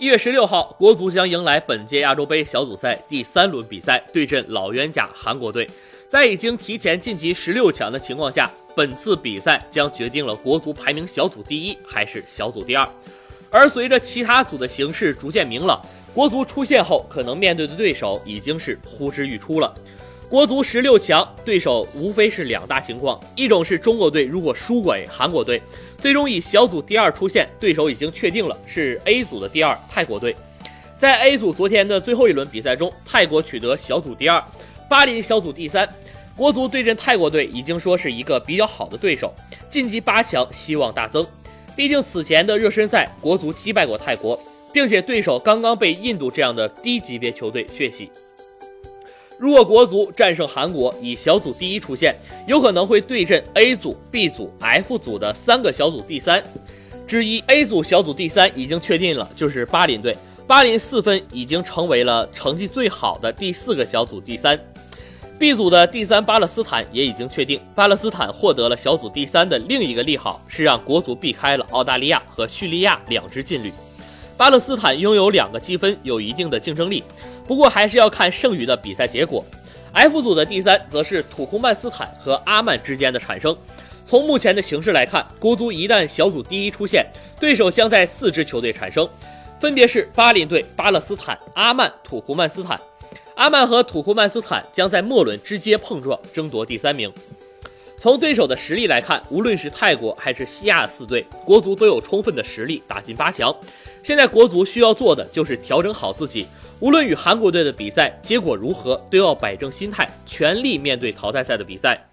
一月十六号，国足将迎来本届亚洲杯小组赛第三轮比赛，对阵老冤家韩国队。在已经提前晋级十六强的情况下，本次比赛将决定了国足排名小组第一还是小组第二。而随着其他组的形势逐渐明朗，国足出线后可能面对的对手已经是呼之欲出了。国足十六强对手无非是两大情况，一种是中国队如果输给韩国队，最终以小组第二出现，对手已经确定了是 A 组的第二泰国队。在 A 组昨天的最后一轮比赛中，泰国取得小组第二，巴林小组第三。国足对阵泰国队已经说是一个比较好的对手，晋级八强希望大增。毕竟此前的热身赛，国足击败过泰国，并且对手刚刚被印度这样的低级别球队血洗。如果国足战胜韩国，以小组第一出线，有可能会对阵 A 组、B 组、F 组的三个小组第三之一。A 组小组第三已经确定了，就是巴林队。巴林四分已经成为了成绩最好的第四个小组第三。B 组的第三巴勒斯坦也已经确定，巴勒斯坦获得了小组第三的另一个利好是让国足避开了澳大利亚和叙利亚两支劲旅。巴勒斯坦拥有两个积分，有一定的竞争力。不过还是要看剩余的比赛结果。F 组的第三则是土库曼斯坦和阿曼之间的产生。从目前的形势来看，国足一旦小组第一出现，对手将在四支球队产生，分别是巴林队、巴勒斯坦、阿曼、土库曼斯坦。阿曼和土库曼斯坦将在末轮直接碰撞，争夺第三名。从对手的实力来看，无论是泰国还是西亚四队，国足都有充分的实力打进八强。现在国足需要做的就是调整好自己。无论与韩国队的比赛结果如何，都要摆正心态，全力面对淘汰赛的比赛。